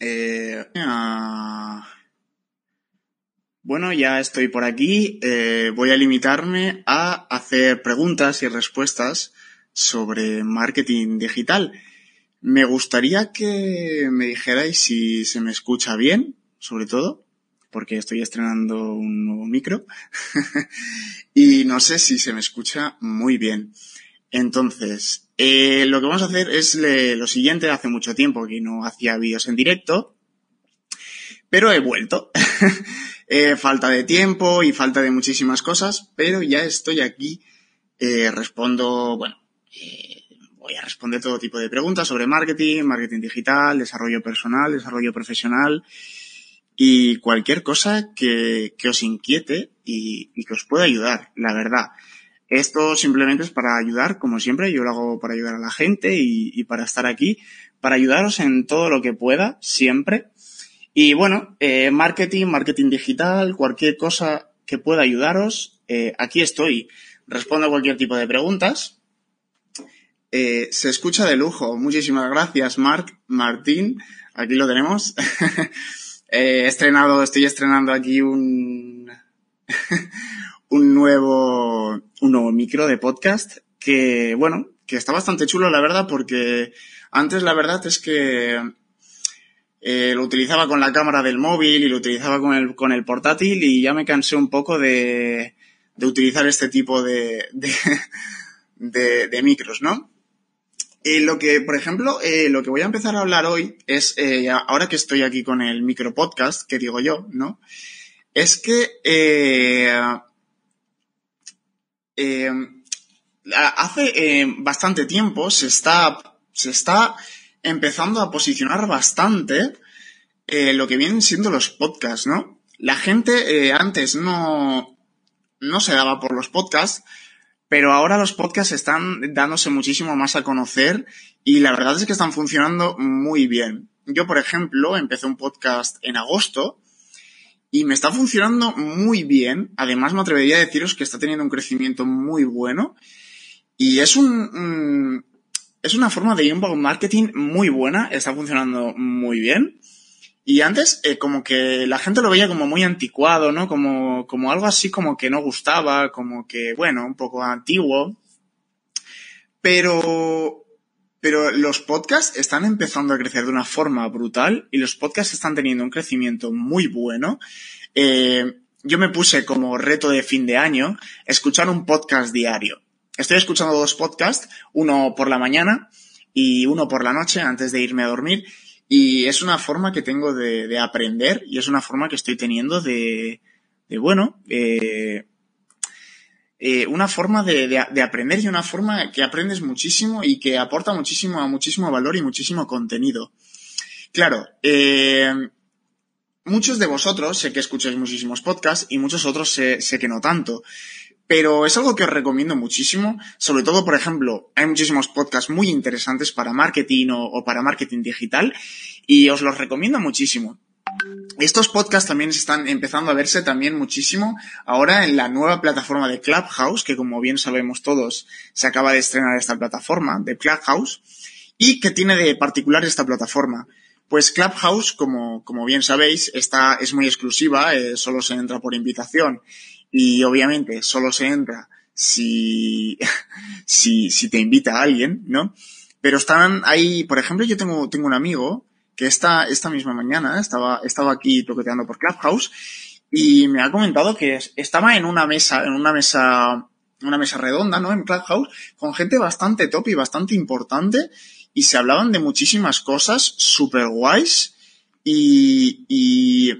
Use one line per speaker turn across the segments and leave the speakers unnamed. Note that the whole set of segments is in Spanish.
Eh, ah, bueno, ya estoy por aquí. Eh, voy a limitarme a hacer preguntas y respuestas sobre marketing digital. Me gustaría que me dijerais si se me escucha bien, sobre todo, porque estoy estrenando un nuevo micro. y no sé si se me escucha muy bien. Entonces, eh, lo que vamos a hacer es lo siguiente. Hace mucho tiempo que no hacía vídeos en directo, pero he vuelto. eh, falta de tiempo y falta de muchísimas cosas, pero ya estoy aquí. Eh, respondo, bueno, eh, voy a responder todo tipo de preguntas sobre marketing, marketing digital, desarrollo personal, desarrollo profesional y cualquier cosa que, os inquiete y que os pueda ayudar, la verdad. Esto simplemente es para ayudar, como siempre, yo lo hago para ayudar a la gente y, para estar aquí, para ayudaros en todo lo que pueda, siempre. Y bueno, eh, marketing, marketing digital, cualquier cosa que pueda ayudaros, eh, aquí estoy. Respondo a cualquier tipo de preguntas. Eh, se escucha de lujo. Muchísimas gracias, Marc, Martín. Aquí lo tenemos. he estrenado, estoy estrenando aquí un, un nuevo, un nuevo micro de podcast que, bueno, que está bastante chulo, la verdad, porque antes la verdad es que eh, lo utilizaba con la cámara del móvil y lo utilizaba con el, con el portátil y ya me cansé un poco de, de utilizar este tipo de, de, de, de micros, ¿no? Eh, lo que, por ejemplo, eh, lo que voy a empezar a hablar hoy es, ahora que estoy aquí con el micro podcast, que digo yo, ¿no? Es que eh, hace eh, bastante tiempo se está, se está empezando a posicionar bastante eh, lo que vienen siendo los podcasts, ¿no? La gente antes no, no se daba por los podcasts, pero ahora los podcasts están dándose muchísimo más a conocer y la verdad es que están funcionando muy bien. Yo, por ejemplo, empecé un podcast en agosto y me está funcionando muy bien. Además, me atrevería a deciros que está teniendo un crecimiento muy bueno. Y es un, es una forma de inbound marketing muy buena. Está funcionando muy bien. Y antes, eh, como que la gente lo veía como muy anticuado, ¿no? Como, como algo así como que no gustaba, como que, bueno, un poco antiguo. Pero, pero los podcasts están empezando a crecer de una forma brutal y los podcasts están teniendo un crecimiento muy bueno. Eh, yo me puse como reto de fin de año escuchar un podcast diario. Estoy escuchando dos podcasts, uno por la mañana y uno por la noche antes de irme a dormir. Y es una forma que tengo de, de aprender y es una forma que estoy teniendo de, de bueno, eh, eh, una forma de, de, de, aprender y una forma que aprendes muchísimo y que aporta muchísimo, muchísimo valor y muchísimo contenido. Claro, eh, muchos de vosotros sé que escucháis muchísimos podcasts y muchos otros sé, que no tanto. Pero es algo que os recomiendo muchísimo. Sobre todo, por ejemplo, hay muchísimos podcasts muy interesantes para marketing o para marketing digital y os los recomiendo muchísimo. Estos podcasts también están empezando a verse también muchísimo ahora en la nueva plataforma de Clubhouse, que como bien sabemos todos, se acaba de estrenar esta plataforma de Clubhouse. ¿Y qué tiene de particular esta plataforma? Pues Clubhouse, como, como bien sabéis, está, es muy exclusiva, eh, solo se entra por invitación y obviamente solo se entra si, si, si te invita alguien, ¿no? Pero están ahí, por ejemplo, yo tengo, tengo un amigo que esta, esta misma mañana estaba, estaba aquí toqueteando por Clubhouse y me ha comentado que estaba en una mesa, en una mesa, una mesa redonda, ¿no? En Clubhouse, con gente bastante top y bastante importante y se hablaban de muchísimas cosas super guays y,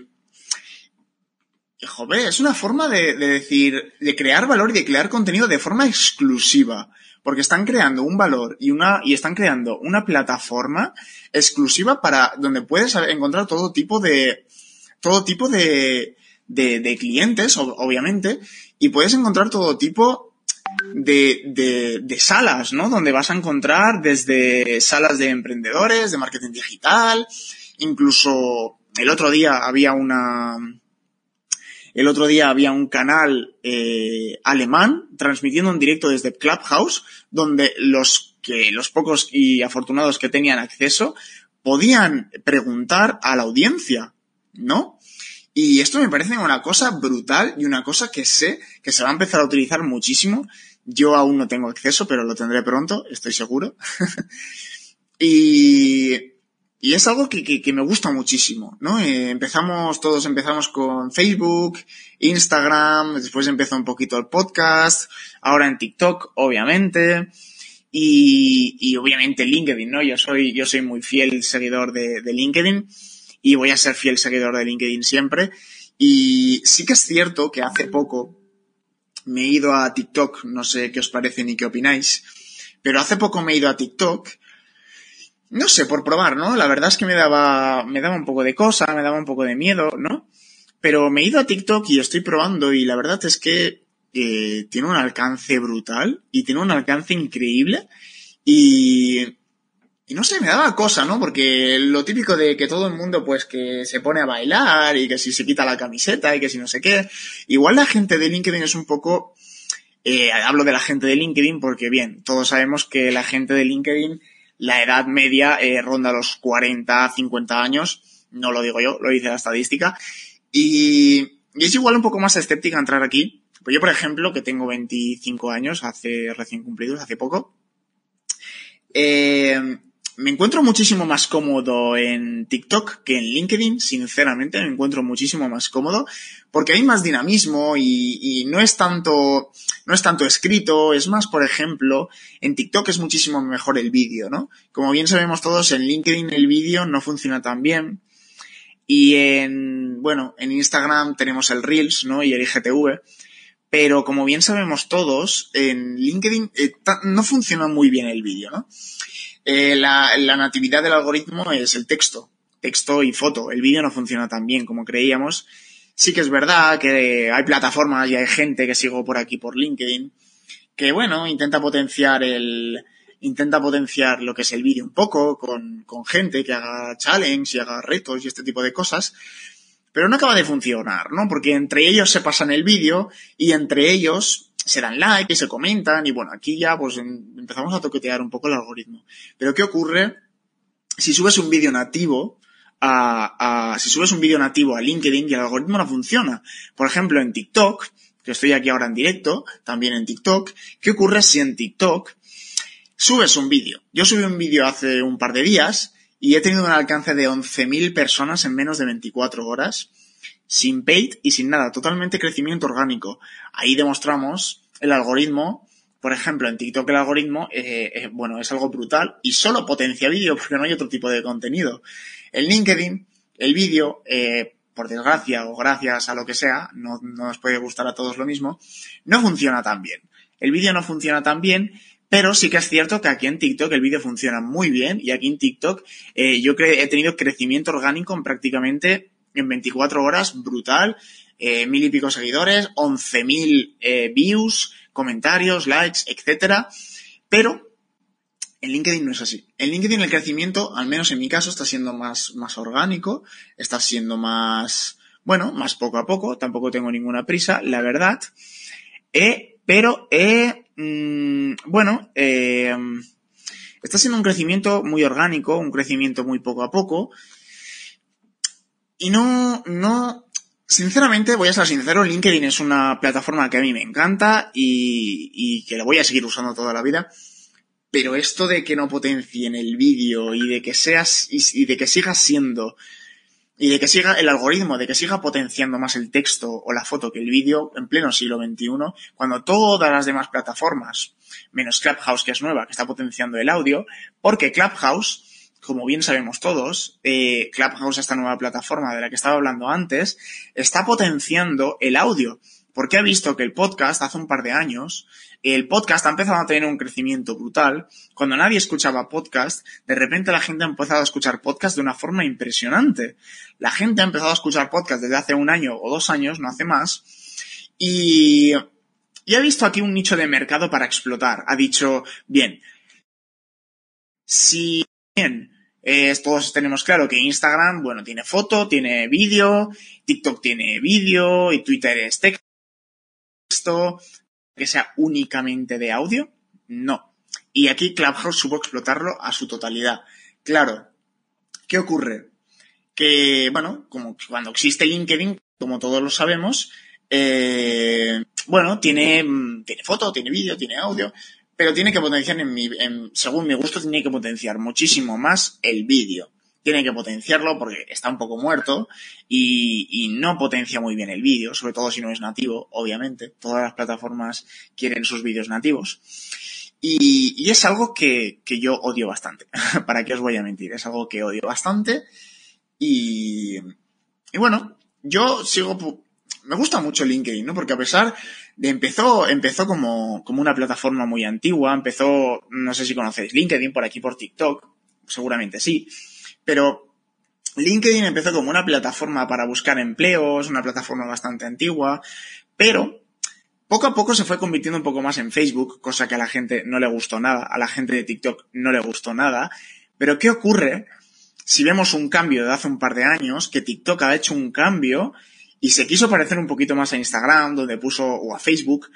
joder, es una forma de decir, de crear valor y de crear contenido de forma exclusiva. Porque están creando un valor y una, y están creando una plataforma exclusiva para donde puedes encontrar todo tipo de, todo tipo de, de, clientes, obviamente, y puedes encontrar todo tipo de, de, salas, ¿no? Donde vas a encontrar desde salas de emprendedores, de marketing digital, incluso el otro día había una, el otro día había un canal eh, alemán transmitiendo en directo desde Clubhouse, donde los que los pocos y afortunados que tenían acceso podían preguntar a la audiencia, ¿no? Y esto me parece una cosa brutal y una cosa que sé que se va a empezar a utilizar muchísimo. Yo aún no tengo acceso, pero lo tendré pronto, estoy seguro. y, y es algo que, que, que, me gusta muchísimo, ¿no? Eh, empezamos, todos empezamos con Facebook, Instagram, después empezó un poquito el podcast, ahora en TikTok, obviamente, y, y obviamente LinkedIn, ¿no? Yo soy, yo soy muy fiel seguidor de, de LinkedIn y voy a ser fiel seguidor de LinkedIn siempre. Y sí que es cierto que hace poco me he ido a TikTok, no sé qué os parece ni qué opináis, pero hace poco me he ido a TikTok no sé, por probar, ¿no? La verdad es que me daba, me daba un poco de cosa, me daba un poco de miedo, ¿no? Pero me he ido a TikTok y estoy probando y la verdad es que eh, tiene un alcance brutal y tiene un alcance increíble y, y no sé, me daba cosa, ¿no? Porque lo típico de que todo el mundo pues que se pone a bailar y que si se quita la camiseta y que si no sé qué, igual la gente de LinkedIn es un poco, eh, hablo de la gente de LinkedIn porque bien, todos sabemos que la gente de LinkedIn la edad media eh, ronda los 40, 50 años, no lo digo yo, lo dice la estadística, y, y es igual un poco más escéptica entrar aquí. Pues yo, por ejemplo, que tengo 25 años, hace recién cumplidos, hace poco, eh, me encuentro muchísimo más cómodo en TikTok que en LinkedIn, sinceramente, me encuentro muchísimo más cómodo porque hay más dinamismo y, no es tanto, no es tanto escrito, es más, por ejemplo, en TikTok es muchísimo mejor el vídeo, ¿no? Como bien sabemos todos, en LinkedIn el vídeo no funciona tan bien y en, bueno, en Instagram tenemos el Reels, ¿no? Y el IGTV. Pero como bien sabemos todos, en LinkedIn eh, no funciona muy bien el vídeo, ¿no? Eh, la, natividad del algoritmo es el texto, texto y foto. El vídeo no funciona tan bien como creíamos. Sí que es verdad que hay plataformas y hay gente que sigo por aquí por LinkedIn que, bueno, intenta potenciar el, intenta potenciar lo que es el vídeo un poco con, con gente que haga challenge y haga retos y este tipo de cosas. Pero no acaba de funcionar, ¿no? Porque entre ellos se pasan el vídeo y entre ellos se dan like y se comentan y bueno, aquí ya pues empezamos a toquetear un poco el algoritmo. Pero ¿qué ocurre si subes un vídeo nativo a, a, si subes un vídeo nativo a LinkedIn y el algoritmo no funciona? Por ejemplo, en TikTok, que estoy aquí ahora en directo, también en TikTok, ¿qué ocurre si en TikTok subes un vídeo? Yo subí un vídeo hace un par de días y he tenido un alcance de 11.000 personas en menos de 24 horas sin paid y sin nada, totalmente crecimiento orgánico. Ahí demostramos el algoritmo, por ejemplo, en TikTok el algoritmo, eh, eh, bueno, es algo brutal y solo potencia vídeo porque no hay otro tipo de contenido. En LinkedIn, el vídeo, eh, por desgracia o gracias a lo que sea, no, no nos puede gustar a todos lo mismo, no funciona tan bien. El vídeo no funciona tan bien, pero sí que es cierto que aquí en TikTok el vídeo funciona muy bien y aquí en TikTok eh, yo he tenido crecimiento orgánico en prácticamente en 24 horas, brutal. Eh, mil y pico seguidores, 11.000 eh, views, comentarios, likes, etcétera. Pero en LinkedIn no es así. En LinkedIn el crecimiento, al menos en mi caso, está siendo más, más orgánico, está siendo más, bueno, más poco a poco. Tampoco tengo ninguna prisa, la verdad. Eh, pero, eh, mmm, bueno, eh, está siendo un crecimiento muy orgánico, un crecimiento muy poco a poco. Y no, no, sinceramente, voy a ser sincero, LinkedIn es una plataforma que a mí me encanta y, y que la voy a seguir usando toda la vida. Pero esto de que no potencien el vídeo y de que seas, y, de que sigas siendo, y de que siga el algoritmo, de que siga potenciando más el texto o la foto que el vídeo en pleno siglo XXI, cuando todas las demás plataformas, menos Clubhouse, que es nueva, que está potenciando el audio, porque Clubhouse como bien sabemos todos, eh, Clubhouse, esta nueva plataforma de la que estaba hablando antes, está potenciando el audio. porque ha visto que el podcast hace un par de años, el podcast ha empezado a tener un crecimiento brutal. Cuando nadie escuchaba podcast, de repente la gente ha empezado a escuchar podcast de una forma impresionante. La gente ha empezado a escuchar podcast desde hace un año o dos años, no hace más, y, y ha visto aquí un nicho de mercado para explotar. Ha dicho, bien, si bien eh, todos tenemos claro que Instagram, bueno, tiene foto, tiene vídeo, TikTok tiene vídeo y Twitter es texto, que sea únicamente de audio, no. Y aquí Clubhouse supo explotarlo a su totalidad. Claro, ¿qué ocurre? Que, bueno, como cuando existe LinkedIn, como todos lo sabemos, eh, bueno, tiene, tiene foto, tiene vídeo, tiene audio, pero tiene que potenciar, en mi, según mi gusto, tiene que potenciar muchísimo más el vídeo tiene que potenciarlo porque está un poco muerto y, no potencia muy bien el vídeo, sobre todo si no es nativo, obviamente. Todas las plataformas quieren sus vídeos nativos. Y, es algo que, yo odio bastante. ¿Para qué os voy a mentir? Es algo que odio bastante. Y, y bueno, yo sigo, me gusta mucho LinkedIn, ¿no? Porque a pesar empezó, empezó como, como una plataforma muy antigua, empezó, no sé si conocéis LinkedIn por aquí por TikTok, seguramente sí. Pero LinkedIn empezó como una plataforma para buscar empleos, una plataforma bastante antigua, pero poco a poco se fue convirtiendo un poco más en Facebook, cosa que a la gente no le gustó nada, a la gente de TikTok no le gustó nada. Pero ¿qué ocurre si vemos un cambio de hace un par de años, que TikTok ha hecho un cambio y se quiso parecer un poquito más a Instagram, donde puso, o a Facebook,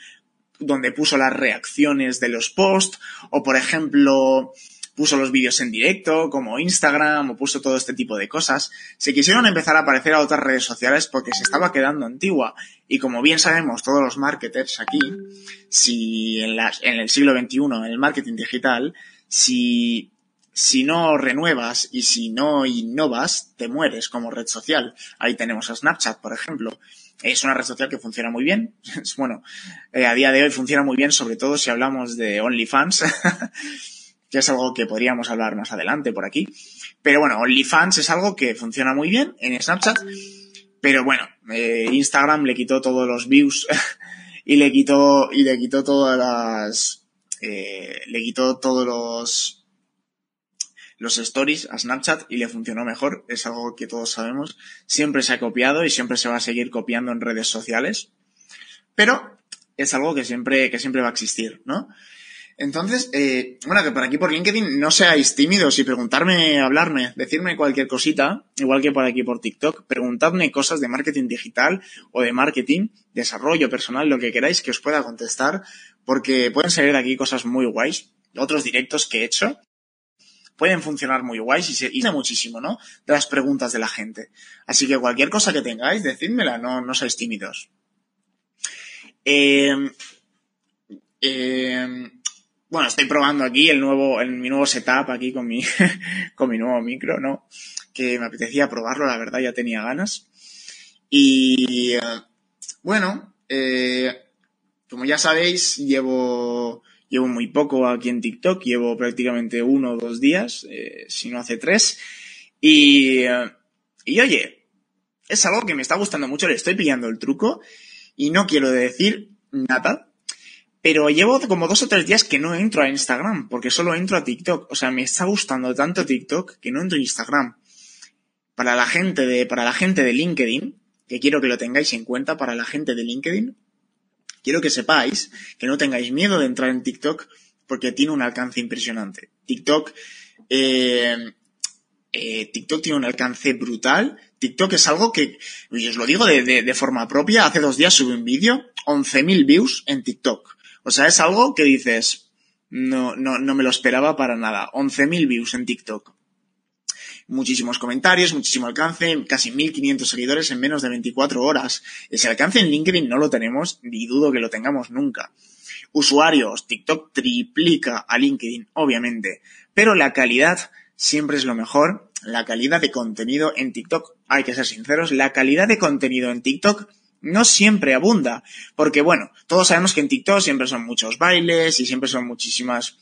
donde puso las reacciones de los posts, o por ejemplo, puso los vídeos en directo, como Instagram, o puso todo este tipo de cosas, se quisieron empezar a parecer a otras redes sociales porque se estaba quedando antigua. Y como bien sabemos todos los marketers aquí, si en, en el siglo XXI, en el marketing digital, si si no renuevas y si no innovas, te mueres como red social. Ahí tenemos a Snapchat, por ejemplo. Es una red social que funciona muy bien. Bueno, eh, a día de hoy funciona muy bien, sobre todo si hablamos de OnlyFans. que es algo que podríamos hablar más adelante por aquí. Pero bueno, OnlyFans es algo que funciona muy bien en Snapchat, pero bueno, eh, Instagram le quitó todos los views y le quitó y le quitó todas las eh, le quitó todos los los stories a Snapchat y le funcionó mejor. Es algo que todos sabemos. Siempre se ha copiado y siempre se va a seguir copiando en redes sociales. Pero es algo que siempre, que siempre va a existir, ¿no? Entonces, eh, bueno, que por aquí por LinkedIn no seáis tímidos y preguntarme, hablarme, decirme cualquier cosita, igual que por aquí por TikTok, preguntadme cosas de marketing digital o de marketing, desarrollo personal, lo que queráis que os pueda contestar, porque pueden salir de aquí cosas muy guays, otros directos que he hecho, pueden funcionar muy guays y se y muchísimo, ¿no? De las preguntas de la gente. Así que cualquier cosa que tengáis, decídmela, no, no seáis tímidos. Eh, eh, bueno, estoy probando aquí el nuevo, el, mi nuevo setup aquí con mi, con mi nuevo micro, ¿no? Que me apetecía probarlo, la verdad, ya tenía ganas. Y, bueno, eh, como ya sabéis, llevo, llevo muy poco aquí en TikTok, llevo prácticamente uno o dos días, eh, si no hace tres. Y, y oye, es algo que me está gustando mucho, le estoy pillando el truco y no quiero decir nada pero llevo como dos o tres días que no entro a Instagram, porque solo entro a TikTok. O sea, me está gustando tanto TikTok que no entro a Instagram. Para la gente de, para la gente de LinkedIn, que quiero que lo tengáis en cuenta, para la gente de LinkedIn, quiero que sepáis que no tengáis miedo de entrar en TikTok porque tiene un alcance impresionante. TikTok, eh, eh, TikTok tiene un alcance brutal. TikTok es algo que, y os lo digo de, de, de forma propia, hace dos días subí un vídeo, 11.000 views en TikTok. O sea, es algo que dices, no, no, no me lo esperaba para nada. 11.000 views en TikTok. Muchísimos comentarios, muchísimo alcance, casi 1.500 seguidores en menos de 24 horas. Ese alcance en LinkedIn no lo tenemos, ni dudo que lo tengamos nunca. Usuarios, TikTok triplica a LinkedIn, obviamente. Pero la calidad siempre es lo mejor. La calidad de contenido en TikTok, hay que ser sinceros, la calidad de contenido en TikTok no siempre abunda, porque bueno, todos sabemos que en TikTok siempre son muchos bailes y siempre son muchísimas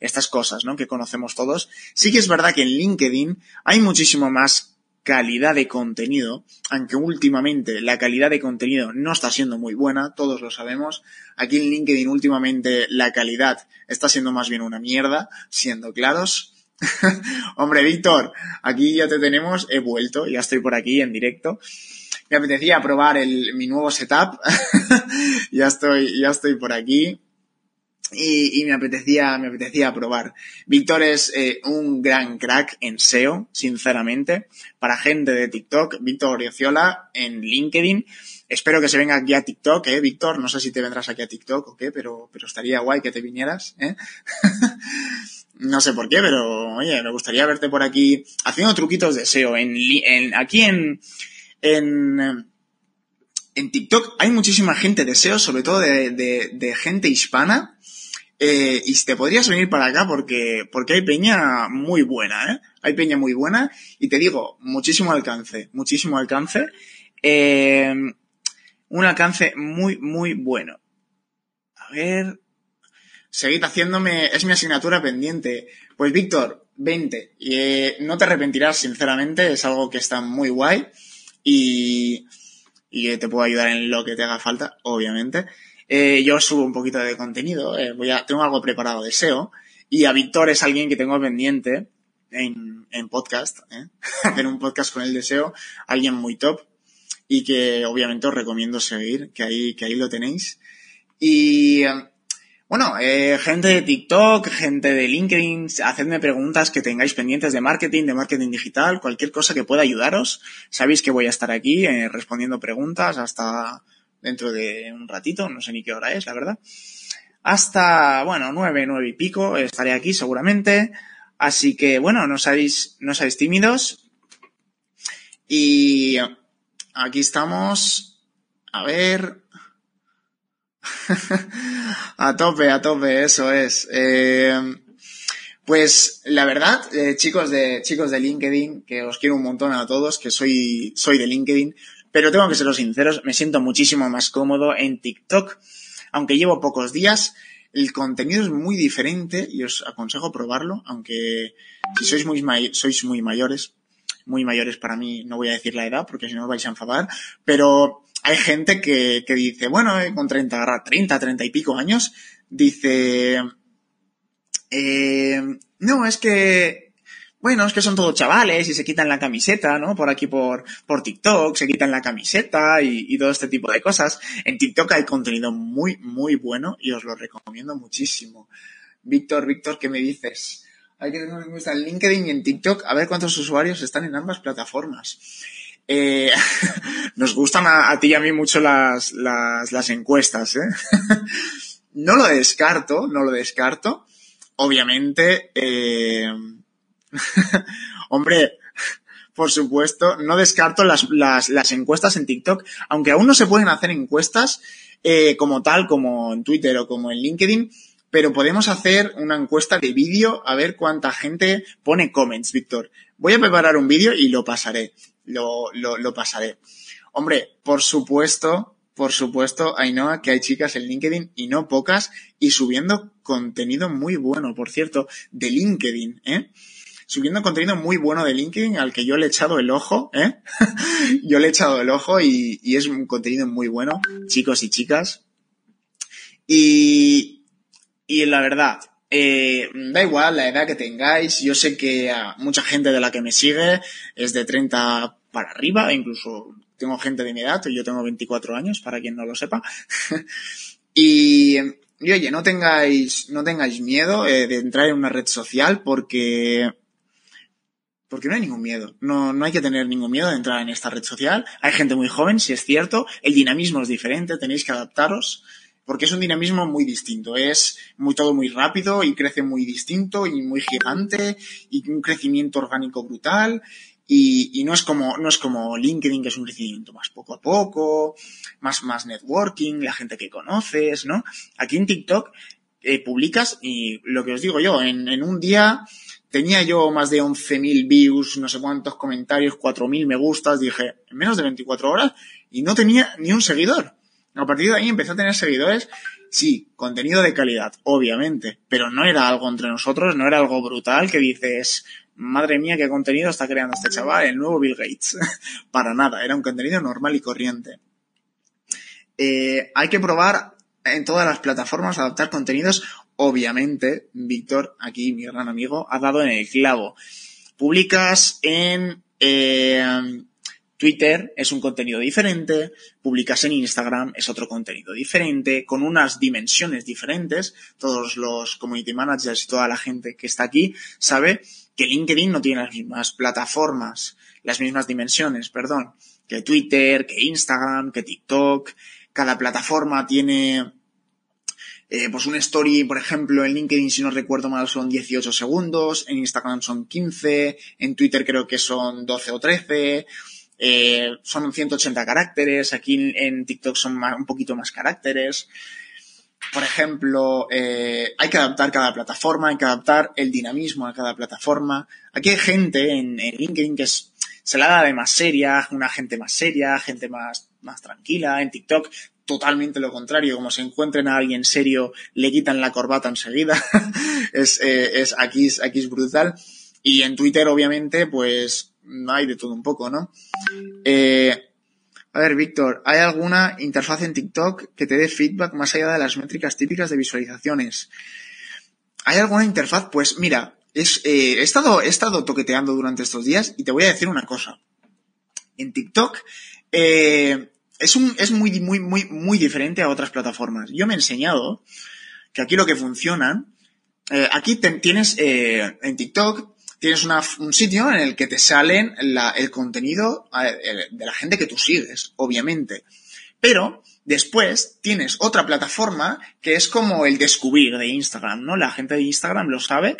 estas cosas, ¿no? Que conocemos todos. Sí que es verdad que en LinkedIn hay muchísimo más calidad de contenido, aunque últimamente la calidad de contenido no está siendo muy buena, todos lo sabemos. Aquí en LinkedIn últimamente la calidad está siendo más bien una mierda, siendo claros. Hombre, Víctor, aquí ya te tenemos, he vuelto, ya estoy por aquí en directo. Me apetecía probar el, mi nuevo setup. ya estoy, ya estoy por aquí y, y, me apetecía, me apetecía probar. Víctor es eh, un gran crack en SEO, sinceramente, para gente de TikTok. Víctor Oriozola en LinkedIn. Espero que se venga aquí a TikTok, eh, Víctor. No sé si te vendrás aquí a TikTok o qué, pero, pero estaría guay que te vinieras, eh. no sé por qué, pero oye, me gustaría verte por aquí haciendo truquitos de SEO. En, en aquí en, en, en TikTok hay muchísima gente de SEO, sobre todo de, de, de gente hispana, eh, y te podrías venir para acá porque, porque hay peña muy buena, ¿eh? Hay peña muy buena y te digo, muchísimo alcance, muchísimo alcance. Eh, un alcance muy, muy bueno. A ver. Seguid haciéndome, es mi asignatura pendiente. Pues Víctor, 20. Y eh, no te arrepentirás, sinceramente, es algo que está muy guay y, y te puedo ayudar en lo que te haga falta, obviamente. Eh, yo subo un poquito de contenido, eh, voy a, tengo algo preparado de SEO, y a Víctor es alguien que tengo pendiente en, en podcast, ¿eh? hacer un podcast con el deseo, alguien muy top, y que obviamente os recomiendo seguir, que ahí, que ahí lo tenéis. Y, bueno, eh, gente de TikTok, gente de LinkedIn, hacedme preguntas que tengáis pendientes de marketing, de marketing digital, cualquier cosa que pueda ayudaros. Sabéis que voy a estar aquí eh, respondiendo preguntas hasta dentro de un ratito, no sé ni qué hora es, la verdad. Hasta, bueno, nueve, nueve y pico estaré aquí seguramente. Así que, bueno, no seáis, no seáis tímidos. Y aquí estamos. A ver. a tope, a tope, eso es. Eh, pues la verdad, eh, chicos de chicos de LinkedIn, que os quiero un montón a todos, que soy soy de LinkedIn, pero tengo que ser sinceros, me siento muchísimo más cómodo en TikTok, aunque llevo pocos días. El contenido es muy diferente y os aconsejo probarlo, aunque si sois muy, sois muy mayores, muy mayores para mí, no voy a decir la edad porque si no os vais a enfadar, pero hay gente que, que dice, bueno, eh, con 30, 30, 30 y pico años, dice, eh, no, es que bueno, es que son todos chavales y se quitan la camiseta, ¿no? Por aquí por, por TikTok, se quitan la camiseta y, todo este tipo de cosas. En TikTok hay contenido muy, muy bueno y os lo recomiendo muchísimo. Víctor, Víctor, ¿qué me dices? Hay que tener en cuenta en LinkedIn y en TikTok a ver cuántos usuarios están en ambas plataformas. Eh, nos gustan a, ti y a mí mucho las, encuestas, ¿eh? no lo descarto, no lo descarto. Obviamente, eh, Hombre, por supuesto, no descarto las, encuestas en TikTok, aunque aún no se pueden hacer encuestas eh, como tal, como en Twitter o como en LinkedIn, pero podemos hacer una encuesta de vídeo a ver cuánta gente pone comments, Víctor. Voy a preparar un vídeo y lo pasaré, lo, lo, lo pasaré. Hombre, por supuesto, por supuesto, Ainhoa, que hay chicas en LinkedIn y no pocas, y subiendo contenido muy bueno, por cierto, de LinkedIn, ¿eh? subiendo contenido muy bueno de LinkedIn al que yo le he echado el ojo, ¿eh? yo le he echado el ojo y, y, es un contenido muy bueno, chicos y chicas. Y, y la verdad, eh, da igual la edad que tengáis, yo sé que a mucha gente de la que me sigue es de 30 para arriba, incluso tengo gente de mi edad, yo tengo 24 años, para quien no lo sepa. y, y oye, no tengáis, no tengáis miedo eh, de entrar en una red social porque porque no hay ningún miedo. No, no hay que tener ningún miedo de entrar en esta red social. Hay gente muy joven, si es cierto. El dinamismo es diferente, tenéis que adaptaros. Porque es un dinamismo muy distinto. Es muy todo muy rápido y crece muy distinto y muy gigante y un crecimiento orgánico brutal. Y, y no es como, no es como LinkedIn, que es un crecimiento más poco a poco, más, más networking, la gente que conoces, ¿no? Aquí en TikTok eh, publicas y lo que os digo yo, en, en un día tenía yo más de 11.000 views, no sé cuántos comentarios, 4.000 me gustas, dije, en menos de 24 horas, y no tenía ni un seguidor. A partir de ahí empecé a tener seguidores, sí, contenido de calidad, obviamente, pero no era algo entre nosotros, no era algo brutal que dices, madre mía, qué contenido está creando este chaval, el nuevo Bill Gates. Para nada, era un contenido normal y corriente. Eh, hay que probar en todas las plataformas adaptar contenidos. Obviamente, Víctor, aquí mi gran amigo, ha dado en el clavo. Publicas en eh, Twitter, es un contenido diferente, publicas en Instagram, es otro contenido diferente, con unas dimensiones diferentes. Todos los community managers y toda la gente que está aquí sabe que LinkedIn no tiene las mismas plataformas, las mismas dimensiones, perdón, que Twitter, que Instagram, que TikTok. Cada plataforma tiene eh, pues un story, por ejemplo, en LinkedIn, si no recuerdo mal, son 18 segundos, en Instagram son 15, en Twitter creo que son 12 o 13, eh, son 180 caracteres, aquí en, TikTok son un poquito más caracteres. Por ejemplo, eh, hay que adaptar cada plataforma, hay que adaptar el dinamismo a cada plataforma. Aquí hay gente en, LinkedIn que es, se la da de más seria, una gente más seria, gente más, más tranquila. En TikTok totalmente lo contrario, como se encuentren a alguien serio, le quitan la corbata enseguida. es, eh, es, aquí, es, aquí es brutal. Y en Twitter, obviamente, pues no hay de todo un poco, ¿no? Eh, a ver, Víctor, ¿hay alguna interfaz en TikTok que te dé feedback más allá de las métricas típicas de visualizaciones? ¿Hay alguna interfaz? Pues mira, es, eh, he, estado, he estado toqueteando durante estos días y te voy a decir una cosa. En TikTok, eh, es, un, es muy, muy, muy, muy diferente a otras plataformas. Yo me he enseñado que aquí lo que funciona, eh, aquí tienes eh, en TikTok, tienes un sitio en el que te salen el contenido eh, de la gente que tú sigues, obviamente. Pero después tienes otra plataforma que es como el descubrir de Instagram, ¿no? La gente de Instagram lo sabe,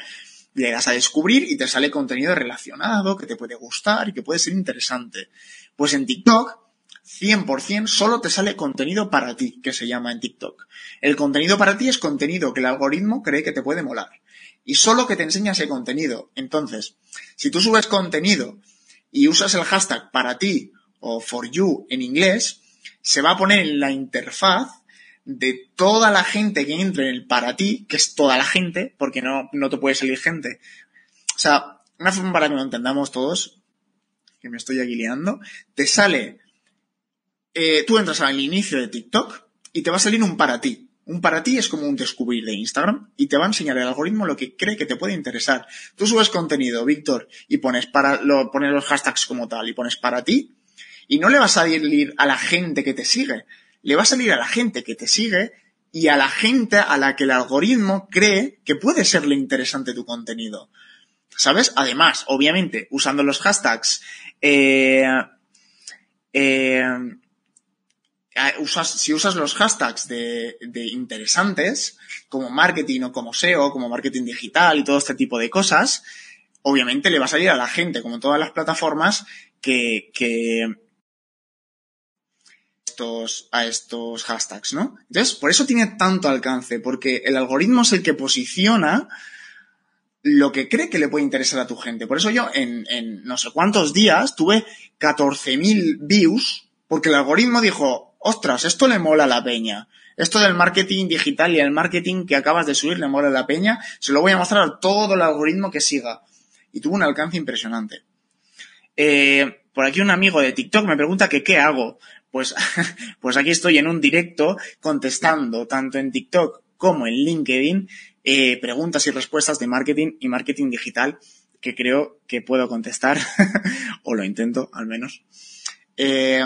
le das a descubrir y te sale contenido relacionado que te puede gustar y que puede ser interesante. Pues en TikTok 100% solo te sale contenido para ti, que se llama en TikTok. El contenido para ti es contenido que el algoritmo cree que te puede molar. Y solo que te enseña ese contenido. Entonces, si tú subes contenido y usas el hashtag para ti o for you en inglés, se va a poner en la interfaz de toda la gente que entre en el para ti, que es toda la gente, porque no, no te puede salir gente. O sea, una forma para que lo entendamos todos, que me estoy aguileando, te sale eh, tú entras al inicio de TikTok y te va a salir un para ti. Un para ti es como un descubrir de Instagram y te va a enseñar el algoritmo lo que cree que te puede interesar. Tú subes contenido, Víctor, y pones para, lo, pones los hashtags como tal y pones para ti y no le va a salir a la gente que te sigue. Le va a salir a la gente que te sigue y a la gente a la que el algoritmo cree que puede serle interesante tu contenido. ¿Sabes? Además, obviamente, usando los hashtags, eh, eh, Ah, si usas los hashtags de, interesantes, como marketing o como SEO, como marketing digital y todo este tipo de cosas, obviamente le va a salir a la gente, como todas las plataformas, que, que estos, a estos hashtags, ¿no? Entonces, por eso tiene tanto alcance, porque el algoritmo es el que posiciona lo que cree que le puede interesar a tu gente. Por eso yo en, en no sé cuántos días tuve 14.000 views, porque el algoritmo dijo, ostras, esto le mola a la peña. Esto del marketing digital y el marketing que acabas de subir le mola a la peña. Se lo voy a mostrar todo el algoritmo que siga. Y tuvo un alcance impresionante. Eh, por aquí un amigo de TikTok me pregunta que qué hago. Pues, pues aquí estoy en un directo contestando tanto en TikTok como en LinkedIn eh, preguntas y respuestas de marketing y marketing digital que creo que puedo contestar o lo intento al menos. Eh,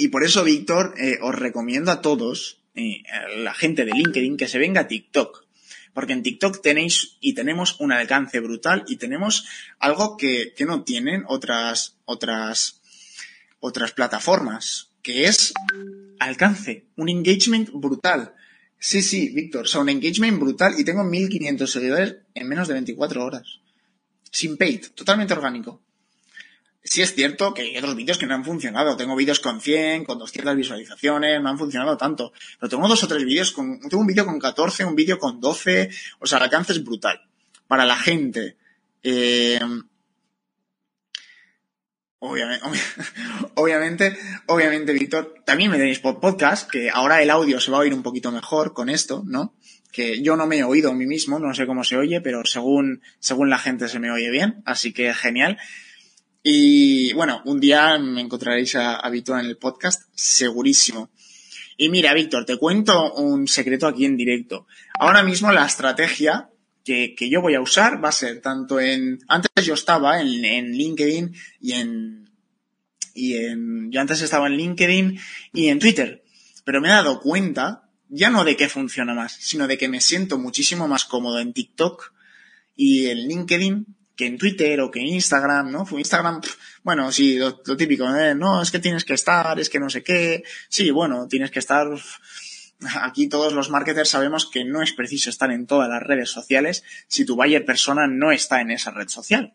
y por eso, Víctor, eh, os recomiendo a todos, eh, a la gente de LinkedIn, que se venga a TikTok. Porque en TikTok tenéis y tenemos un alcance brutal y tenemos algo que, que no tienen otras, otras, otras plataformas, que es alcance, un engagement brutal. Sí, sí, Víctor, o un engagement brutal y tengo 1500 seguidores en menos de 24 horas. Sin paid, totalmente orgánico sí es cierto que hay otros vídeos que no han funcionado. Tengo vídeos con 100, con 200 visualizaciones, no han funcionado tanto. Pero tengo dos o tres vídeos con, tengo un vídeo con 14, un vídeo con 12, o sea, el alcance es brutal. Para la gente, eh, Obviamente, obviamente, obviamente, Víctor, también me tenéis podcast, que ahora el audio se va a oír un poquito mejor con esto, ¿no? Que yo no me he oído a mí mismo, no sé cómo se oye, pero según, según la gente se me oye bien, así que genial. Y bueno, un día me encontraréis a, a en el podcast, segurísimo. Y mira, Víctor, te cuento un secreto aquí en directo. Ahora mismo la estrategia que, que, yo voy a usar va a ser tanto en... Antes yo estaba en, en LinkedIn y en, y en... Yo antes estaba en LinkedIn y en Twitter. Pero me he dado cuenta, ya no de qué funciona más, sino de que me siento muchísimo más cómodo en TikTok y en LinkedIn que en Twitter o que en Instagram, ¿no? Instagram, bueno, sí, lo, típico, no, es que tienes que estar, es que no sé qué. Sí, bueno, tienes que estar aquí todos los marketers sabemos que no es preciso estar en todas las redes sociales si tu buyer persona no está en esa red social.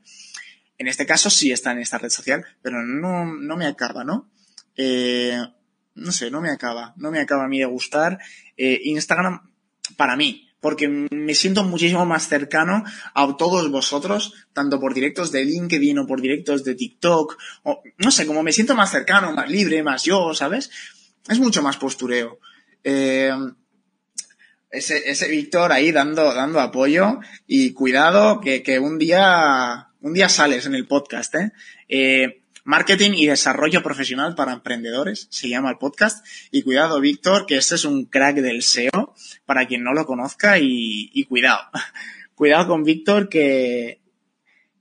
En este caso sí está en esta red social, pero no, no me acaba, ¿no? Eh, no sé, no me acaba. No me acaba a mí de gustar eh, Instagram para mí, porque me siento muchísimo más cercano a todos vosotros, tanto por directos de LinkedIn o por directos de TikTok, o no sé, como me siento más cercano, más libre, más yo, ¿sabes? Es mucho más postureo. Eh, ese, ese Víctor ahí dando, dando apoyo y cuidado que, que, un día, un día sales en el podcast, ¿eh? eh Marketing y desarrollo profesional para emprendedores, se llama el podcast. Y cuidado, Víctor, que este es un crack del SEO, para quien no lo conozca, y, y cuidado. cuidado con Víctor, que,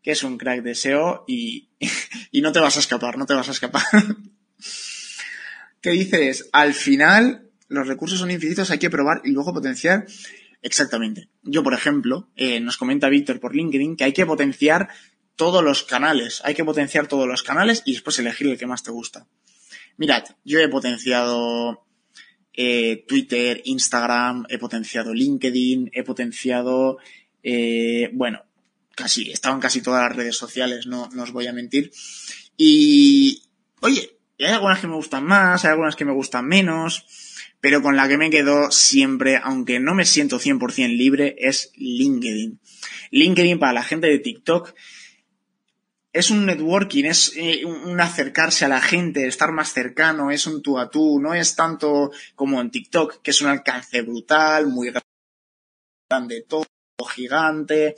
que es un crack de SEO y, y no te vas a escapar, no te vas a escapar. ¿Qué dices? Al final, los recursos son infinitos, hay que probar y luego potenciar. Exactamente. Yo, por ejemplo, eh, nos comenta Víctor por LinkedIn que hay que potenciar todos los canales. Hay que potenciar todos los canales y después elegir el que más te gusta. Mirad, yo he potenciado eh, Twitter, Instagram, he potenciado LinkedIn, he potenciado, eh, bueno, casi, estaban casi todas las redes sociales, no, no os voy a mentir. Y, oye, hay algunas que me gustan más, hay algunas que me gustan menos pero con la que me quedo siempre, aunque no me siento 100% libre, es LinkedIn. LinkedIn para la gente de TikTok es un networking, es eh, un acercarse a la gente, estar más cercano, es un tú a tú, no es tanto como en TikTok, que es un alcance brutal, muy grande, todo gigante,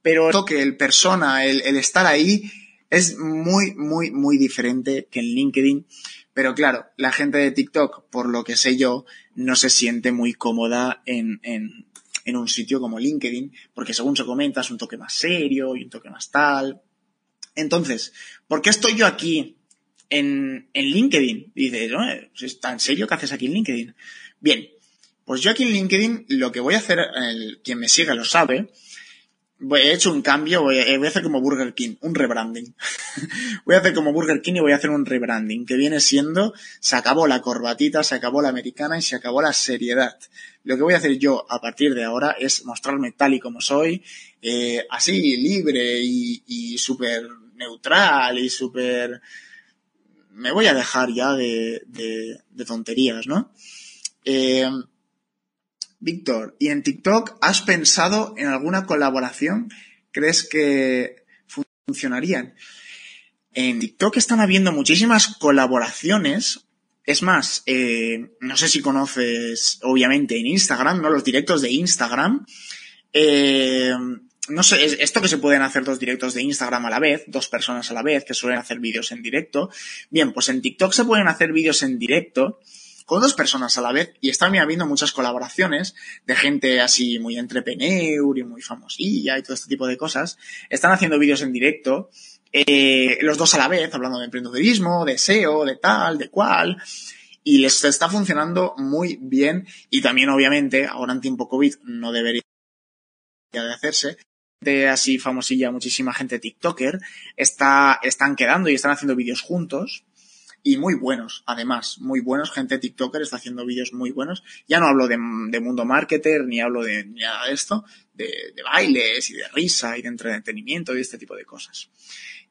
pero que el persona, el, estar ahí, es muy, muy, muy diferente que en LinkedIn. Pero claro, la gente de TikTok, por lo que sé yo, no se siente muy cómoda en, en un sitio como LinkedIn, porque según se comenta es un toque más serio y un toque más tal. Entonces, ¿por qué estoy yo aquí en, en LinkedIn? Dices, ¿no? ¿es tan serio que haces aquí en LinkedIn? Bien, pues yo aquí en LinkedIn lo que voy a hacer, el, quien me siga lo sabe, he hecho un cambio, voy a, voy a, hacer como Burger King, un rebranding. voy a hacer como Burger King y voy a hacer un rebranding, que viene siendo, se acabó la corbatita, se acabó la americana y se acabó la seriedad. Lo que voy a hacer yo a partir de ahora es mostrarme tal y como soy, eh, así, libre y, y súper neutral y súper... Me voy a dejar ya de, de, de tonterías, ¿no? Eh, Víctor, ¿y en TikTok has pensado en alguna colaboración? ¿Crees que funcionarían? En TikTok están habiendo muchísimas colaboraciones. Es más, eh, no sé si conoces, obviamente, en Instagram, ¿no? Los directos de Instagram. Eh, no sé, esto que se pueden hacer dos directos de Instagram a la vez, dos personas a la vez, que suelen hacer vídeos en directo. Bien, pues en TikTok se pueden hacer vídeos en directo con dos personas a la vez y están habiendo muchas colaboraciones de gente así muy entrepreneur y muy famosilla y todo este tipo de cosas. Están haciendo vídeos en directo, eh, los dos a la vez, hablando de emprendedurismo, de SEO, de tal, de cual. Y les está funcionando muy bien y también obviamente ahora en tiempo COVID no debería de hacerse, de así famosilla, muchísima gente TikToker, está, están quedando y están haciendo vídeos juntos y muy buenos, además, muy buenos. Gente TikToker está haciendo vídeos muy buenos. Ya no hablo de, mundo marketer, ni hablo de nada de esto, de, de, bailes y de risa y de entretenimiento y este tipo de cosas.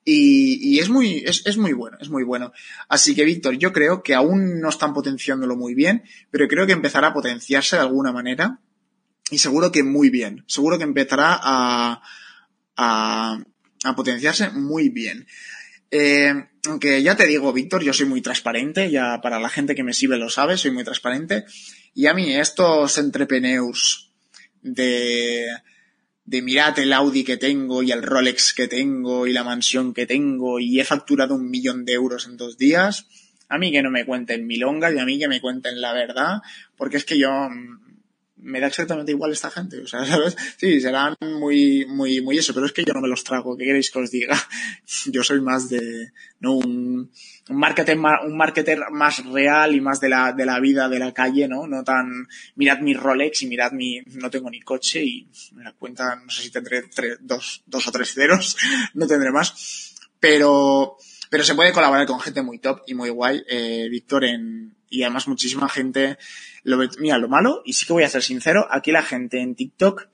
Y, y es muy, es, es, muy bueno, es muy bueno. Así que, Víctor, yo creo que aún no están potenciándolo muy bien, pero creo que empezará a potenciarse de alguna manera. Y seguro que muy bien. Seguro que empezará a, a, a potenciarse muy bien. Eh, aunque ya te digo, Víctor, yo soy muy transparente, ya para la gente que me sigue lo sabe, soy muy transparente. Y a mí estos entrepreneurs de, de mirad el Audi que tengo y el Rolex que tengo y la mansión que tengo y he facturado un millón de euros en dos días, a mí que no me cuenten milongas y a mí que me cuenten la verdad, porque es que yo mm, me da exactamente igual esta gente, o sea, ¿sabes? Sí, serán muy, muy, muy eso, pero es que yo no me los trago, ¿qué queréis que os diga? Yo soy más de, no, un, un marketer, un marketer más real y más de la, de la vida de la calle, ¿no? No tan, mirad mi Rolex y mirad mi, no tengo ni coche y me la cuenta, no sé si tendré tres, dos, dos o tres ceros, no tendré más, pero, pero se puede colaborar con gente muy top y muy guay, eh, Víctor, en, y además muchísima gente lo mira, lo malo, y sí que voy a ser sincero, aquí la gente en TikTok,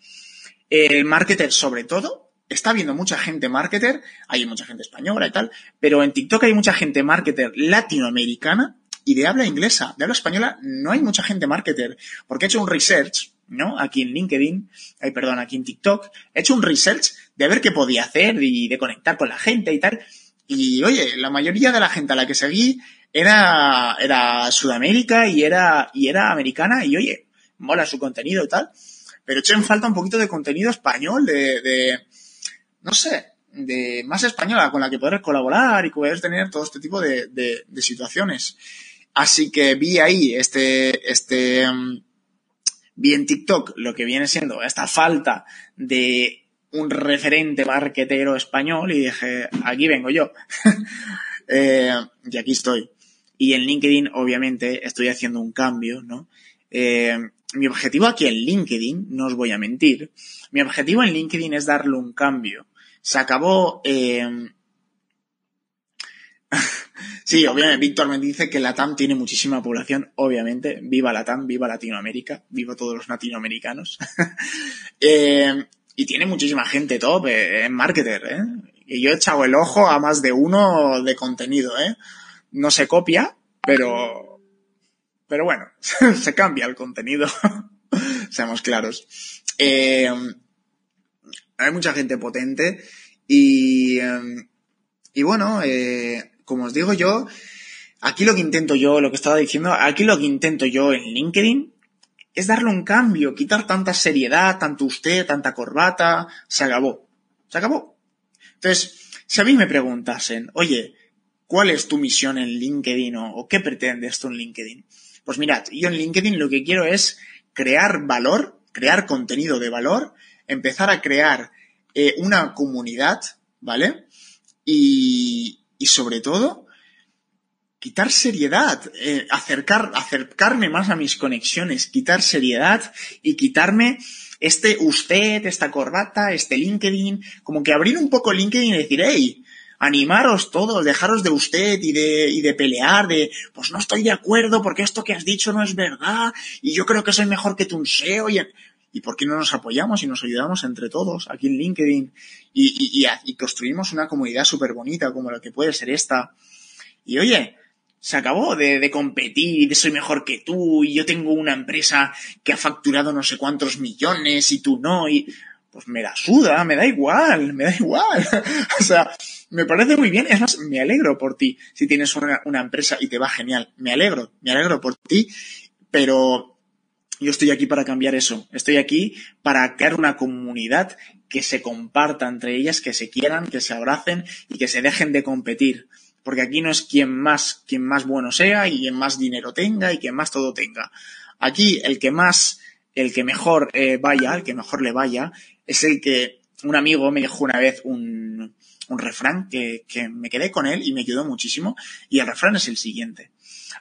el marketer sobre todo, está viendo mucha gente marketer, hay mucha gente española y tal, pero en TikTok hay mucha gente marketer latinoamericana y de habla inglesa, de habla española no hay mucha gente marketer, porque he hecho un research, ¿no? Aquí en LinkedIn, ay, perdón, aquí en TikTok, he hecho un research de ver qué podía hacer y de conectar con la gente y tal. Y oye, la mayoría de la gente a la que seguí era, era Sudamérica y era, y era americana y oye, mola su contenido y tal. Pero eché en falta un poquito de contenido español, de, de, no sé, de más española con la que poder colaborar y poder tener todo este tipo de, de, de situaciones. Así que vi ahí este, este, um, vi en TikTok lo que viene siendo esta falta de un referente marquetero español y dije, aquí vengo yo. eh, y aquí estoy. Y en LinkedIn, obviamente, estoy haciendo un cambio, ¿no? Eh, mi objetivo aquí en LinkedIn, no os voy a mentir, mi objetivo en LinkedIn es darle un cambio. Se acabó... Eh... sí, obviamente, Víctor me dice que la TAM tiene muchísima población, obviamente. Viva la TAM, viva Latinoamérica, viva todos los latinoamericanos. y tiene muchísima gente top eh, en marketer, ¿eh? Y yo he echado el ojo a más de uno de contenido, ¿eh? no se copia, pero, pero bueno, se cambia el contenido. Seamos claros. Eh, hay mucha gente potente y, y bueno, eh, como os digo yo, aquí lo que intento yo, lo que estaba diciendo, aquí lo que intento yo en LinkedIn es darle un cambio, quitar tanta seriedad, tanto usted, tanta corbata, se acabó, se acabó. Entonces, si a mí me preguntasen, oye, ¿Cuál es tu misión en LinkedIn o, qué pretendes tú en LinkedIn? Pues mirad, yo en LinkedIn lo que quiero es crear valor, crear contenido de valor, empezar a crear eh, una comunidad, ¿vale? Y, y sobre todo, quitar seriedad, eh, acercar, acercarme más a mis conexiones, quitar seriedad y quitarme este usted, esta corbata, este LinkedIn, como que abrir un poco LinkedIn y decir, hey, animaros todos, dejaros de usted y de, pelear, de, pues no estoy de acuerdo porque esto que has dicho no es verdad y yo creo que soy mejor que tu SEO y, y por qué no nos apoyamos y nos ayudamos entre todos aquí en LinkedIn y, y, y construimos una comunidad súper bonita como la que puede ser esta. Y oye, se acabó de, de, competir, soy mejor que tú y yo tengo una empresa que ha facturado no sé cuántos millones y tú no y pues me la suda, me da igual, me da igual. o sea, me parece muy bien. Es más, me alegro por ti si tienes una, una, empresa y te va genial. Me alegro, me alegro por ti, pero yo estoy aquí para cambiar eso. Estoy aquí para crear una comunidad que se comparta entre ellas, que se quieran, que se abracen y que se dejen de competir. Porque aquí no es quien más, quien más bueno sea y quien más dinero tenga y quien más todo tenga. Aquí el que más, el que mejor eh, vaya, el que mejor le vaya, es el que un amigo me dijo una vez un, un refrán que, que, me quedé con él y me ayudó muchísimo. Y el refrán es el siguiente.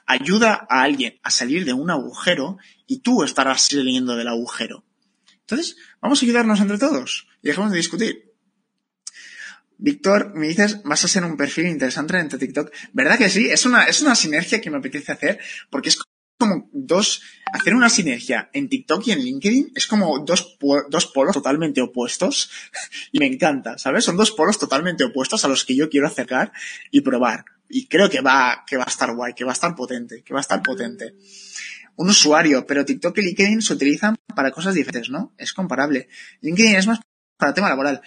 Ayuda a alguien a salir de un agujero y tú estarás saliendo del agujero. Entonces, vamos a ayudarnos entre todos y dejemos de discutir. Víctor, me dices, vas a ser un perfil interesante en TikTok. ¿Verdad que sí? Es una, es una sinergia que me apetece hacer porque es como dos, hacer una sinergia en TikTok y en LinkedIn es como dos, dos polos totalmente opuestos y me encanta, ¿sabes? Son dos polos totalmente opuestos a los que yo quiero acercar y probar. Y creo que va, que va a estar guay, que va a estar potente, que va a estar potente. Un usuario, pero TikTok y LinkedIn se utilizan para cosas diferentes, ¿no? Es comparable. LinkedIn es más para tema laboral.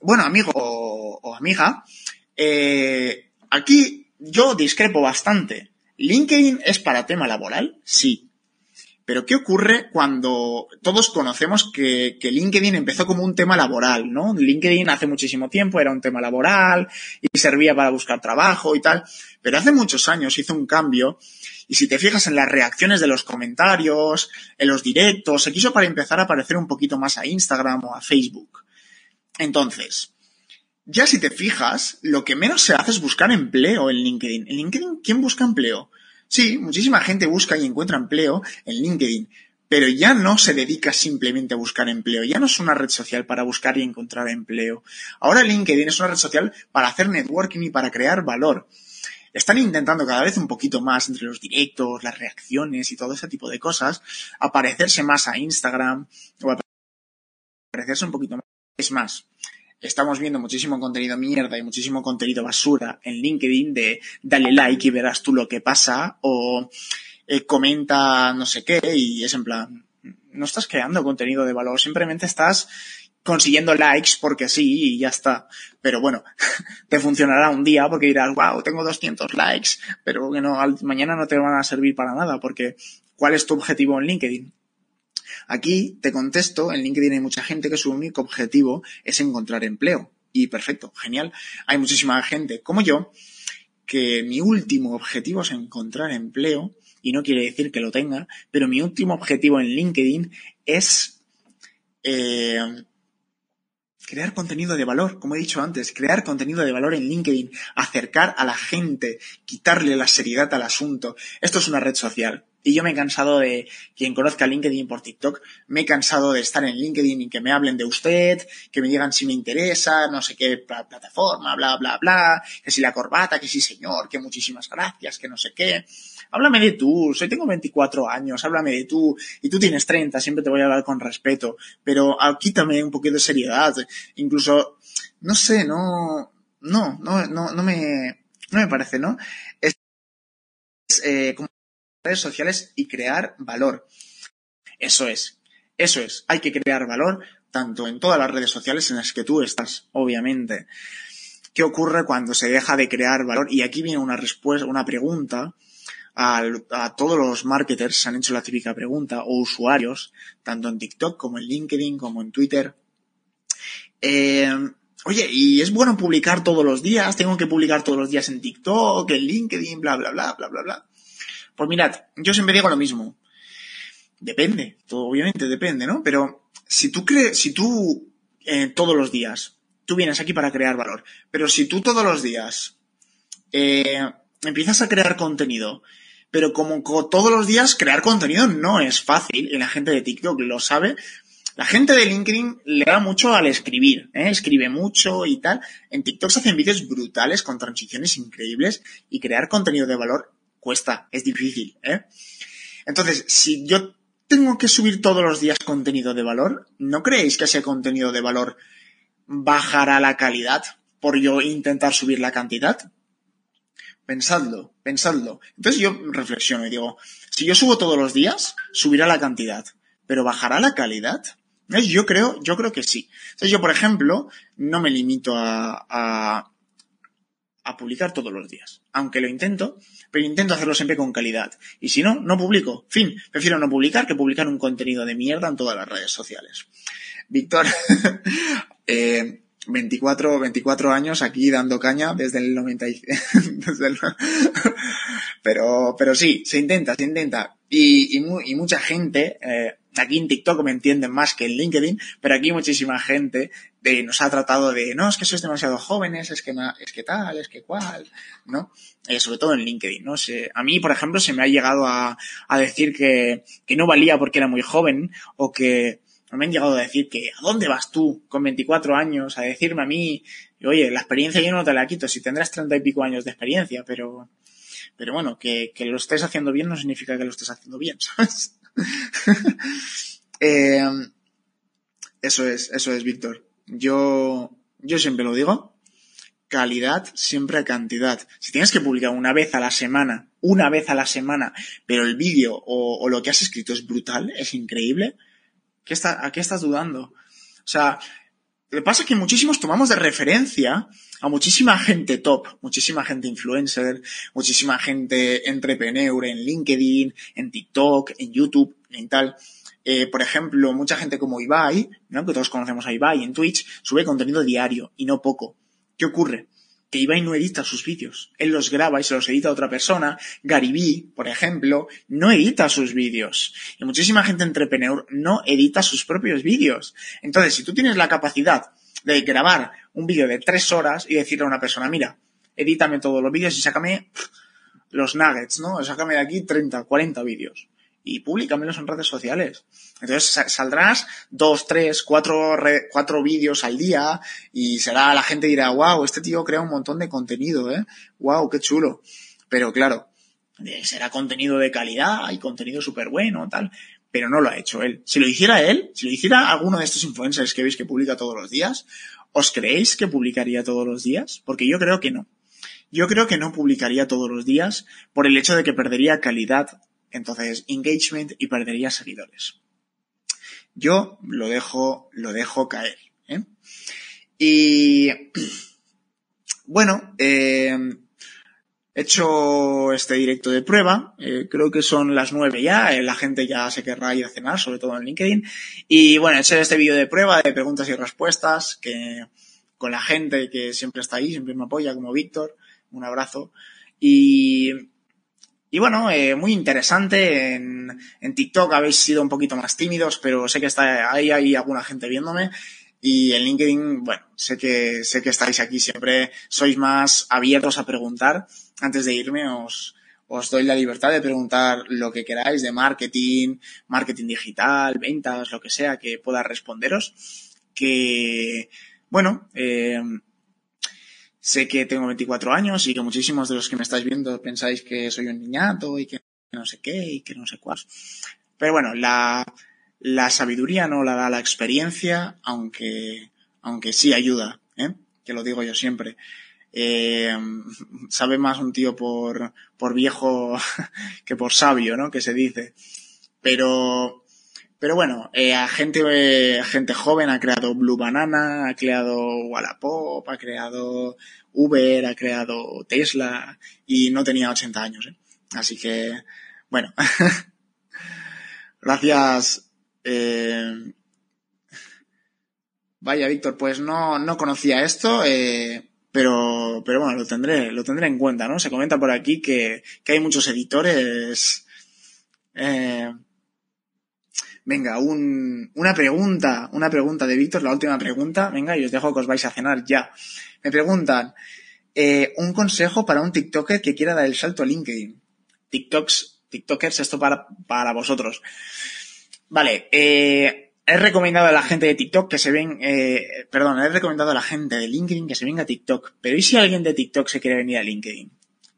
Bueno, amigo o, amiga, Eh, aquí yo discrepo bastante. ¿LinkedIn es para tema laboral? Sí. Pero ¿qué ocurre cuando todos conocemos que, que, LinkedIn empezó como un tema laboral, ¿no? LinkedIn hace muchísimo tiempo era un tema laboral y servía para buscar trabajo y tal, pero hace muchos años hizo un cambio y si te fijas en las reacciones de los comentarios, en los directos, se quiso para empezar a parecer un poquito más a Instagram o a Facebook. Entonces, ya si te fijas, lo que menos se hace es buscar empleo en LinkedIn. En LinkedIn, ¿quién busca empleo? Sí, muchísima gente busca y encuentra empleo en LinkedIn, pero ya no se dedica simplemente a buscar empleo, ya no es una red social para buscar y encontrar empleo. Ahora LinkedIn es una red social para hacer networking y para crear valor. Están intentando cada vez un poquito más entre los directos, las reacciones y todo ese tipo de cosas, aparecerse más a Instagram o aparecerse un poquito más. Es más, estamos viendo muchísimo contenido mierda y muchísimo contenido basura en LinkedIn de dale like y verás tú lo que pasa o eh, comenta no sé qué y es en plan, no estás creando contenido de valor, simplemente estás consiguiendo likes porque sí y ya está. Pero bueno, te funcionará un día porque dirás, wow, tengo 200 likes, pero que no, mañana no te van a servir para nada porque ¿cuál es tu objetivo en LinkedIn? Aquí te contesto, en LinkedIn hay mucha gente que su único objetivo es encontrar empleo. Y perfecto, genial. Hay muchísima gente como yo que mi último objetivo es encontrar empleo y no quiere decir que lo tenga, pero mi último objetivo en LinkedIn es eh, crear contenido de valor, como he dicho antes, crear contenido de valor en LinkedIn, acercar a la gente, quitarle la seriedad al asunto. Esto es una red social. Y yo me he cansado de, quien conozca LinkedIn por TikTok, me he cansado de estar en LinkedIn y que me hablen de usted, que me digan si me interesa, no sé qué plataforma, bla, bla, bla, que si la corbata, que sí señor, que muchísimas gracias, que no sé qué. Háblame de tú, soy tengo 24 años, háblame de tú, y tú tienes 30, siempre te voy a hablar con respeto, pero quítame un poquito de seriedad, incluso, no sé, no, no, no, no, no me, no me parece, ¿no? Es, eh, como redes sociales y crear valor. Eso es, eso es, hay que crear valor tanto en todas las redes sociales en las que tú estás, obviamente. ¿Qué ocurre cuando se deja de crear valor? Y aquí viene una respuesta, una pregunta a, todos los marketers, se han hecho la típica pregunta, o usuarios, tanto en TikTok como en LinkedIn, como en Twitter. Eh, Oye, y es bueno publicar todos los días, tengo que publicar todos los días en TikTok, en LinkedIn, bla, bla, bla, bla, bla, bla. Pues mirad, yo siempre digo lo mismo. Depende, todo obviamente depende, ¿no? Pero si tú crees, si tú eh, todos los días, tú vienes aquí para crear valor, pero si tú todos los días eh, empiezas a crear contenido, pero como todos los días crear contenido no es fácil, y la gente de TikTok lo sabe, la gente de LinkedIn le da mucho al escribir, ¿eh? escribe mucho y tal. En TikTok se hacen vídeos brutales con transiciones increíbles y crear contenido de valor cuesta, es difícil, ¿eh? Entonces, si yo tengo que subir todos los días contenido de valor, ¿no creéis que ese contenido de valor bajará la calidad por yo intentar subir la cantidad? Pensadlo, pensadlo. Entonces yo reflexiono y digo, si yo subo todos los días, subirá la cantidad, pero bajará la calidad. Yo creo, yo creo que sí. Entonces yo, por ejemplo, no me limito a, a, a publicar todos los días. Aunque lo intento, pero intento hacerlo siempre con calidad. Y si no, no publico. Fin, prefiero no publicar que publicar un contenido de mierda en todas las redes sociales. Víctor, eh, 24, 24 años aquí dando caña desde el 90 desde el, pero, pero sí, se intenta, se intenta. Y, y, y mucha gente, eh, aquí en TikTok me entienden más que en LinkedIn, pero aquí muchísima gente de, nos ha tratado de, no, es que sois demasiado jóvenes, es que, es que tal, es que cual, ¿no? Eh, sobre todo en LinkedIn, ¿no? Se, a mí, por ejemplo, se me ha llegado a, a decir que, que no valía porque era muy joven, o que me han llegado a decir que, ¿a dónde vas tú con 24 años? A decirme a mí, oye, la experiencia yo no te la quito, si tendrás 30 y pico años de experiencia, pero, pero bueno, que, que lo estés haciendo bien no significa que lo estés haciendo bien, ¿sabes? eh, eso es, eso es, Víctor. Yo, yo siempre lo digo. Calidad siempre a cantidad. Si tienes que publicar una vez a la semana, una vez a la semana, pero el vídeo o, o lo que has escrito es brutal, es increíble, ¿qué está, ¿a qué estás dudando? O sea, Lo que pasa es que muchísimos tomamos de referencia a muchísima gente top, muchísima gente influencer, muchísima gente entrepreneur en LinkedIn, en TikTok, en YouTube, en tal. Eh, por ejemplo, mucha gente como Ibai, ¿no? que todos conocemos a Ibai en Twitch, sube contenido diario y no poco. ¿Qué ocurre? Que Ibai no edita sus vídeos. Él los graba y se los edita a otra persona. Garibí, por ejemplo, no edita sus vídeos. Y muchísima gente entrepreneur no edita sus propios vídeos. Entonces, si tú tienes la capacidad de grabar un vídeo de tres horas y decirle a una persona, mira, edítame todos los vídeos y sácame los nuggets, ¿no? Sácame de aquí 30, 40 vídeos y públicamelos en redes sociales. Entonces saldrás dos, tres, cuatro, cuatro vídeos al día y será, la gente dirá, wow, este tío crea un montón de contenido, ¿eh? Wow, qué chulo. Pero claro, será contenido de calidad y contenido súper bueno, tal. Pero no lo ha hecho él. Si lo hiciera él, si lo hiciera alguno de estos influencers que veis que publica todos los días, ¿os creéis que publicaría todos los días? Porque yo creo que no. Yo creo que no publicaría todos los días por el hecho de que perdería calidad entonces engagement y perdería seguidores. Yo lo dejo, lo dejo caer. ¿eh? Y bueno, eh, he hecho este directo de prueba. Eh, creo que son las nueve ya. la gente ya se querrá ir a cenar, sobre todo en LinkedIn. Y bueno, he hecho este vídeo de prueba de preguntas y respuestas que con la gente que siempre está ahí, siempre me apoya, como Víctor. Un abrazo. Y y bueno, eh, muy interesante. En, en, TikTok habéis sido un poquito más tímidos, pero sé que está ahí hay alguna gente viéndome. Y en LinkedIn, bueno, sé que, sé que estáis aquí siempre, sois más abiertos a preguntar. Antes de irme os, os doy la libertad de preguntar lo que queráis de marketing, marketing digital, ventas, lo que sea que pueda responderos. Que, bueno, eh, Sé que tengo 24 años y que muchísimos de los que me estáis viendo pensáis que soy un niñato y que no sé qué y que no sé cuál. Pero bueno, la, la sabiduría no la da la experiencia, aunque, aunque sí ayuda, ¿eh? que lo digo yo siempre. Eh, sabe más un tío por, por viejo que por sabio, ¿no? Que se dice. Pero pero bueno, eh, a gente, eh, gente joven ha creado Blue Banana, ha creado Wallapop, ha creado Uber, ha creado Tesla y no tenía 80 años. ¿eh? Así que, bueno, gracias. Eh... Vaya, Víctor, pues no, no conocía esto, eh, pero, pero bueno, lo tendré, lo tendré en cuenta, ¿no? Se comenta por aquí que, que hay muchos editores. Eh, Venga, un, una pregunta, una pregunta de Víctor, la última pregunta. Venga, y os dejo que os vais a cenar ya. Me preguntan, eh, un consejo para un TikToker que quiera dar el salto a LinkedIn. TikToks, TikTokers, esto para, para vosotros. Vale, eh, he recomendado a la gente de TikTok que se ven, eh, perdón, he recomendado a la gente de LinkedIn que se venga a TikTok. Pero ¿y si alguien de TikTok se quiere venir a LinkedIn?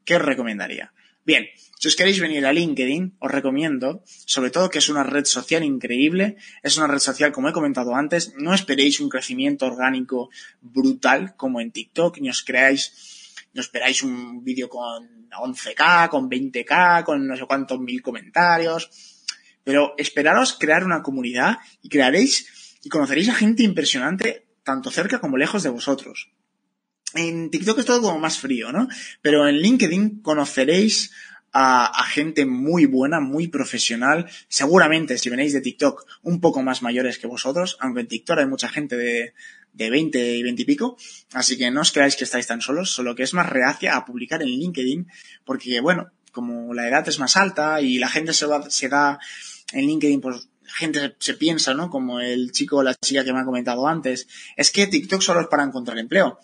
¿Qué os recomendaría? Bien, si os queréis venir a LinkedIn, os recomiendo, sobre todo que es una red social increíble, es una red social, como he comentado antes, no esperéis un crecimiento orgánico brutal como en TikTok, ni os creáis, no esperáis un vídeo con 11k, con 20k, con no sé cuántos mil comentarios, pero esperaros crear una comunidad y crearéis y conoceréis a gente impresionante tanto cerca como lejos de vosotros. En TikTok es todo como más frío, ¿no? Pero en LinkedIn conoceréis a, gente muy buena, muy profesional. Seguramente, si venéis de TikTok, un poco más mayores que vosotros, aunque en TikTok hay mucha gente de, de 20 y 20 y pico. Así que no os creáis que estáis tan solos, solo que es más reacia a publicar en LinkedIn, porque bueno, como la edad es más alta y la gente se, va, se da en LinkedIn, pues gente se piensa, ¿no? Como el chico o la chica que me ha comentado antes, es que TikTok solo es para encontrar empleo.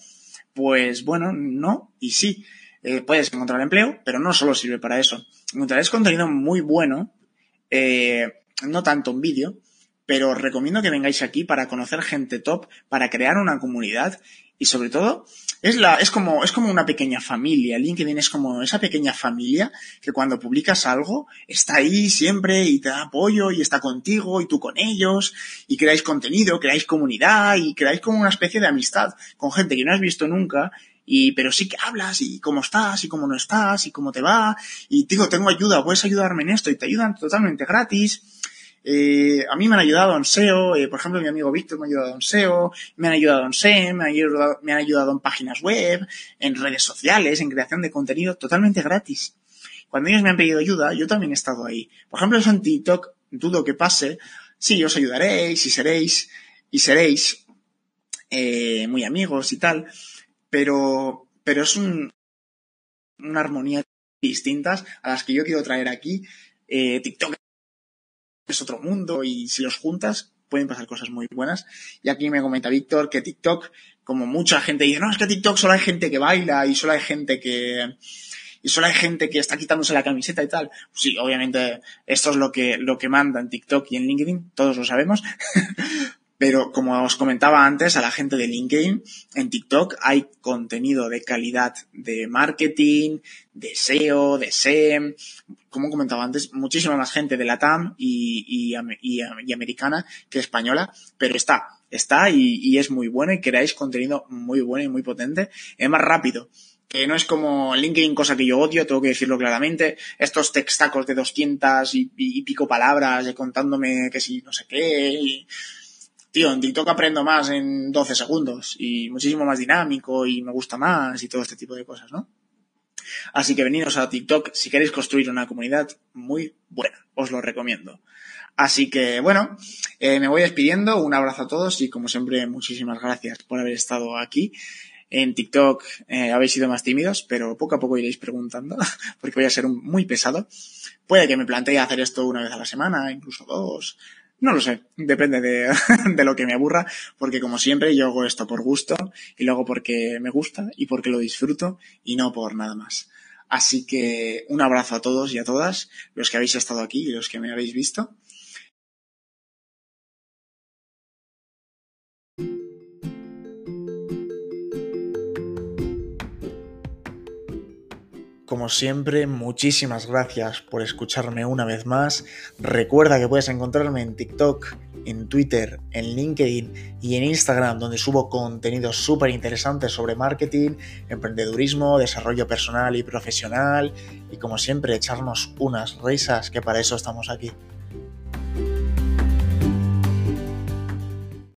Pues bueno, no y sí. Eh, puedes encontrar empleo, pero no solo sirve para eso. Encontraréis contenido muy bueno, eh, no tanto en vídeo, pero os recomiendo que vengáis aquí para conocer gente top, para crear una comunidad y sobre todo es la es como es como una pequeña familia. LinkedIn es como esa pequeña familia que cuando publicas algo está ahí siempre y te da apoyo y está contigo y tú con ellos y creáis contenido, creáis comunidad y creáis como una especie de amistad con gente que no has visto nunca y, pero sí que hablas y cómo estás y cómo no estás y cómo te va y digo, tengo ayuda, puedes ayudarme en esto y te ayudan totalmente gratis. Eh, a mí me han ayudado en SEO, eh, por ejemplo, mi amigo Víctor me ha ayudado en SEO, me han ayudado en SEM, me han ayudado, en páginas web, en redes sociales, en creación de contenido totalmente gratis. Cuando ellos me han pedido ayuda, yo también he estado ahí. Por ejemplo, eso en TikTok, dudo que pase. Sí, os ayudaréis y seréis, y seréis eh, muy amigos y tal, pero, pero es un, una armonía distintas a las que yo quiero traer aquí. Eh, TikTok es otro mundo y si los juntas pueden pasar cosas muy buenas. Y aquí me comenta Víctor que TikTok, como mucha gente dice, no, es que TikTok solo hay gente que baila y solo hay gente que, y solo hay gente que está quitándose la camiseta y tal. Sí, obviamente esto es lo que, lo que manda en TikTok y en LinkedIn, todos lo sabemos. Pero como os comentaba antes, a la gente de LinkedIn, en TikTok hay contenido de calidad de marketing, de SEO, de SEM, como comentaba antes, muchísima más gente de la TAM y, americana que española, pero está, está y, es muy bueno y creáis contenido muy bueno y muy potente. Es más rápido que no es como LinkedIn, cosa que yo odio, tengo que decirlo claramente, estos textacos de 200 y, pico palabras de contándome que si no sé qué, tío, en TikTok aprendo más en 12 segundos y muchísimo más dinámico y me gusta más y todo este tipo de cosas, ¿no? Así que venidos a TikTok si queréis construir una comunidad muy buena, os lo recomiendo. Así que bueno, eh, me voy despidiendo, un abrazo a todos y como siempre muchísimas gracias por haber estado aquí. En TikTok eh, habéis sido más tímidos, pero poco a poco iréis preguntando, porque voy a ser muy pesado. Puede que me plantee hacer esto una vez a la semana, incluso dos, no lo sé, depende de, de, lo que me aburra, porque como siempre yo hago esto por gusto y luego porque me gusta y porque lo disfruto y no por nada más. Así que un abrazo a todos y a todas, los que habéis estado aquí y los que me habéis visto. Como siempre, muchísimas gracias por escucharme una vez más. Recuerda que puedes encontrarme en TikTok, en Twitter, en LinkedIn y en Instagram, donde subo contenidos súper interesantes sobre marketing, emprendedurismo, desarrollo personal y profesional. Y como siempre, echarnos unas risas, que para eso estamos aquí.